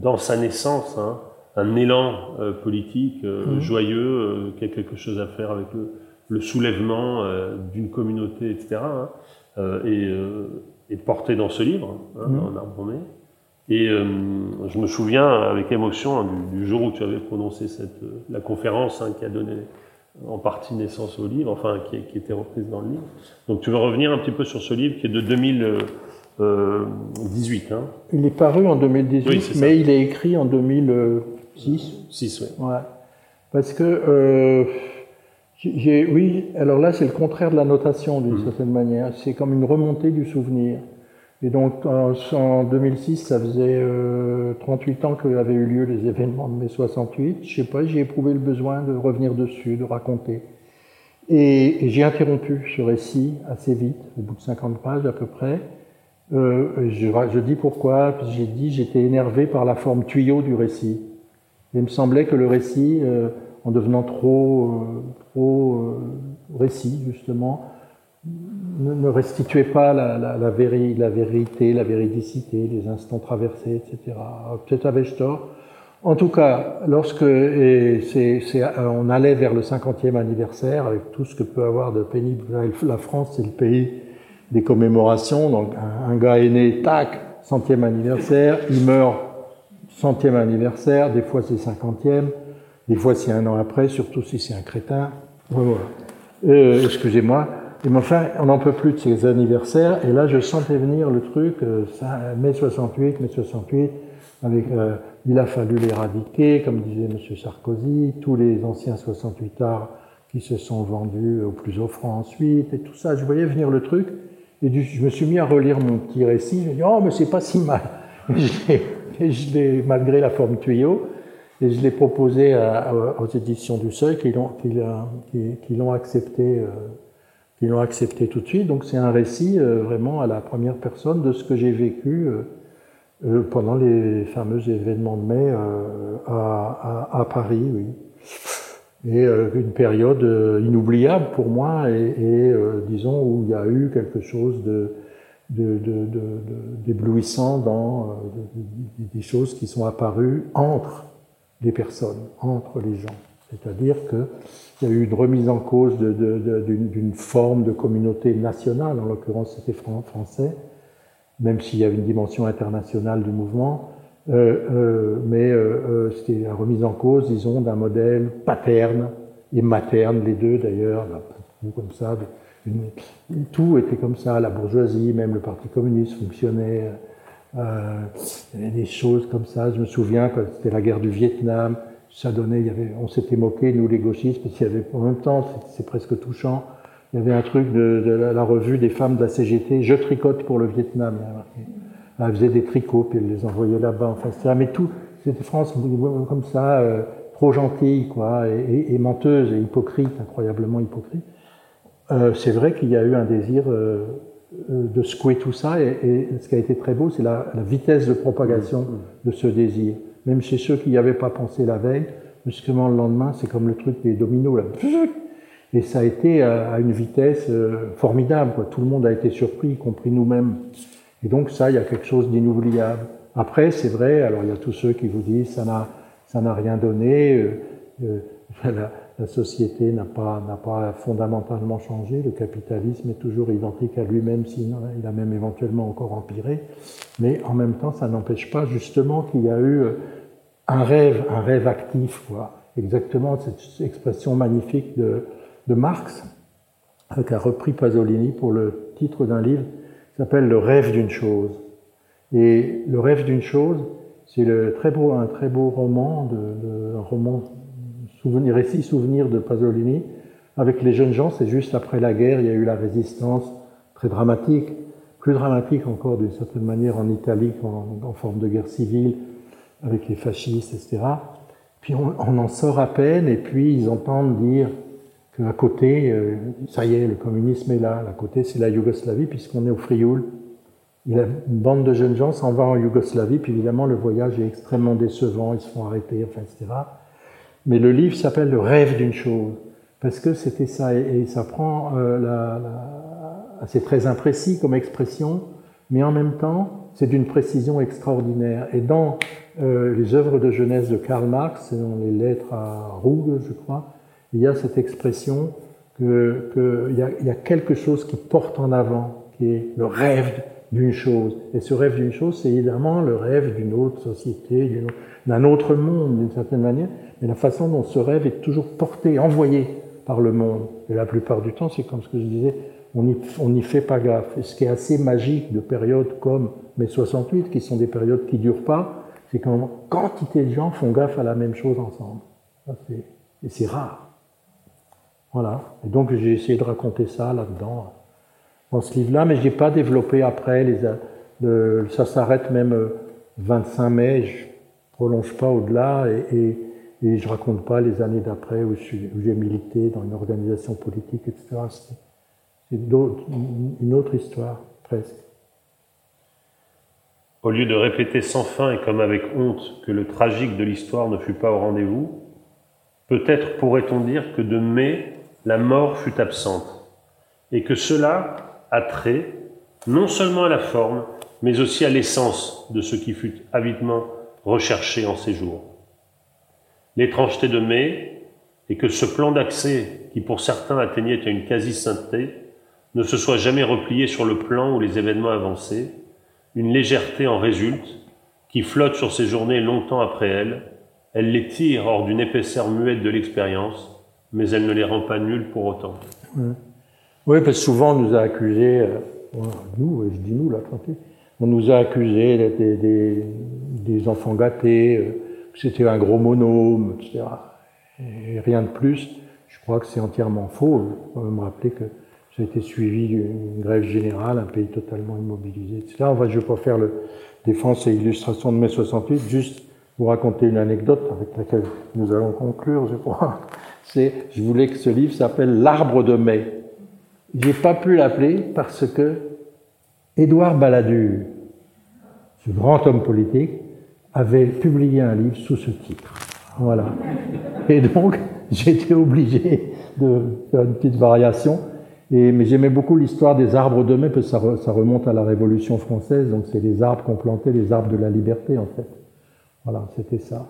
dans sa naissance, un élan euh, politique euh, mmh. joyeux, euh, qui a quelque chose à faire avec le, soulèvement d'une communauté, etc. Hein, et, et, porté dans ce livre, hein, mmh. en arbre Et je me souviens avec émotion hein, du, jour où tu avais prononcé cette, la conférence qui a donné en partie naissance au livre, enfin qui, qui, était reprise dans le livre. Donc tu veux revenir un petit peu sur ce livre qui est de 2018. Il est paru en 2018, mais il est écrit en 2000. 6 6, oui. Ouais. Parce que, euh, j'ai, oui, alors là, c'est le contraire de la notation d'une mmh. certaine manière. C'est comme une remontée du souvenir. Et donc, en, 2006, ça faisait 38 euh, ans qu'avaient eu lieu les événements de mai 68. Je sais pas, j'ai éprouvé le besoin de revenir dessus, de raconter. Et, j'ai interrompu ce récit assez vite, au bout de 50 pages à peu près. Euh, je, dis pourquoi, j'ai dit j'étais énervé par la forme tuyau du récit il me semblait que le récit, euh, en devenant trop, euh, trop récit, justement, ne, restituait pas la, vérité, la véridicité, les instants traversés, etc. Peut-être avais-je tort. En tout cas, lorsque et on allait vers le 50e anniversaire, avec tout ce que peut avoir de pénible, la France, c'est le pays des commémorations. Donc, un, gars est né, tac, centième anniversaire, il meurt centième anniversaire, des fois c'est cinquantième, des fois c'est un an après, surtout si c'est un crétin. Euh, excusez-moi. Mais enfin, on n'en peut plus de ces anniversaires. Et là, je sentais venir le truc, euh, mai 68, mai 68, avec, euh, il a fallu l'éradiquer, comme disait M. Sarkozy, tous les anciens 68 arts qui se sont vendus au plus offrant ensuite, et tout ça. Je voyais venir le truc, et je me suis mis à relire mon petit récit. Je me dis, oh, mais c'est pas si mal. [laughs] et je l'ai, malgré la forme tuyau, et je l'ai proposé aux éditions du Seuil qui euh, qui l'ont accepté tout de suite. Donc c'est un récit euh, vraiment à la première personne de ce que j'ai vécu euh, pendant les fameux événements de mai à, à, Paris, oui. Et une période inoubliable pour moi et, et disons où il y a eu quelque chose d'éblouissant dans euh, des choses qui sont apparues entre les personnes, entre les gens. C'est-à-dire qu'il y a eu une remise en cause d'une forme de communauté nationale, en l'occurrence c'était français, même s'il y avait une dimension internationale du mouvement, euh, euh, mais euh, c'était la remise en cause, disons, d'un modèle paterne et materne, les deux d'ailleurs, comme ça, tout était comme ça, la bourgeoisie, même le Parti communiste fonctionnait. Euh, il y des choses comme ça. Je me souviens quand c'était la guerre du Vietnam, ça donnait, il y on s'était moqué, nous les gauchistes, parce qu'il y avait, en même temps, c'est presque touchant, il y avait un truc de, de la, revue des femmes de la CGT, je tricote pour le Vietnam. Elle faisait des tricots, puis elle les envoyait là-bas. Enfin, mais tout, c'était France comme ça, euh, trop gentille, quoi, et, et, menteuse et hypocrite, incroyablement hypocrite. Euh, c'est vrai qu'il y a eu un désir euh, de secouer tout ça, et, ce qui a été très beau, c'est la, vitesse de propagation de ce désir. Même chez ceux qui n'y avaient pas pensé la veille, justement le lendemain, c'est comme le truc des dominos, là. [laughs] Et ça a été à une vitesse formidable, quoi. Tout le monde a été surpris, y compris nous-mêmes. Et donc ça, il y a quelque chose d'inoubliable. Après, c'est vrai, alors il y a tous ceux qui vous disent ça n'a ça n'a rien donné. Euh, [laughs] la société n'a pas, fondamentalement changé, le capitalisme est toujours identique à lui-même, sinon il a même éventuellement encore empiré, mais en même temps, ça n'empêche pas justement qu'il y a eu euh, un rêve, un rêve actif, quoi. exactement cette expression magnifique de, Marx, qu'a repris Pasolini pour le titre d'un livre s'appelle Le rêve d'une chose. Et le rêve d'une chose, c'est très beau, un très beau roman, de, un roman souvenir, récit souvenir de Pasolini. Avec les jeunes gens, c'est juste après la guerre, il y a eu la résistance très dramatique, plus dramatique encore d'une certaine manière en Italie en, forme de guerre civile, avec les fascistes, etc. Puis on, on, en sort à peine, et puis ils entendent dire qu'à côté, euh, ça y est, le communisme est là, à côté c'est la Yougoslavie, puisqu'on est au Frioul. une bande de jeunes gens s'en va en Yougoslavie, puis évidemment le voyage est extrêmement décevant, ils se font arrêter, enfin, etc. Mais le livre s'appelle Le rêve d'une chose, parce que c'était ça, et, ça prend euh, la, la... c'est très imprécis comme expression, mais en même temps, c'est d'une précision extraordinaire. Et dans euh, les œuvres de jeunesse de Karl Marx, dans les lettres à Rouge, je crois, il y a cette expression qu'il que y, y, a quelque chose qui porte en avant, qui est le rêve d'une chose. Et ce rêve d'une chose, c'est évidemment le rêve d'une autre société, d'un autre monde, d'une certaine manière, mais la façon dont ce rêve est toujours porté, envoyé par le monde. Et la plupart du temps, c'est comme ce que je disais, on n'y fait pas gaffe. Et ce qui est assez magique de périodes comme mai 68, qui sont des périodes qui durent pas, c'est quand quantité de gens font gaffe à la même chose ensemble. Et c'est rare. Voilà. Et donc j'ai essayé de raconter ça là-dedans, dans ce livre-là, mais je n'ai pas développé après. Les, ça s'arrête même 25 euh, mai, je prolonge pas au-delà et, et, je raconte pas les années d'après où j'ai milité dans une organisation politique, etc. C'est une autre histoire, presque. Au lieu de répéter sans fin et comme avec honte que le tragique de l'histoire ne fut pas au rendez-vous, peut-être pourrait-on dire que de mai, la mort fut absente, et que cela a trait non seulement à la forme, mais aussi à l'essence de ce qui fut avidement recherché en ces jours. L'étrangeté de mai, et que ce plan d'accès, qui pour certains atteignait à une quasi-sainteté, ne se soit jamais replié sur le plan où les événements avançaient, une légèreté en résulte, qui flotte sur ces journées longtemps après elles, elle les tire hors d'une épaisseur muette de l'expérience, mais elle ne les rend pas nulles pour autant. Oui, parce que souvent on nous a accusés, euh, nous, je dis nous là, on nous a accusés d'être des, enfants gâtés, euh, que c'était un gros monome, etc. Et rien de plus. Je crois que c'est entièrement faux. Je me rappeler que ça a été suivi d'une grève générale, un pays totalement immobilisé, etc. Enfin, je ne vais pas faire le défense et illustration de mai 68, juste vous raconter une anecdote avec laquelle nous allons conclure, je crois. Je voulais que ce livre s'appelle L'arbre de mai. J'ai pas pu l'appeler parce que Édouard Balladur, ce grand homme politique, avait publié un livre sous ce titre. Voilà. Et donc, [laughs] été obligé de faire une petite variation. Mais j'aimais beaucoup l'histoire des arbres de mai, parce que ça, remonte à la Révolution française, donc c'est les arbres qu'on plantait, les arbres de la liberté en fait. Voilà, c'était ça.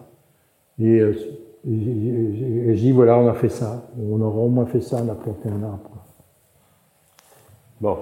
Et euh, j'ai dit, voilà, on a fait ça. On aura au moins fait ça, on a planté un arbre. Bon.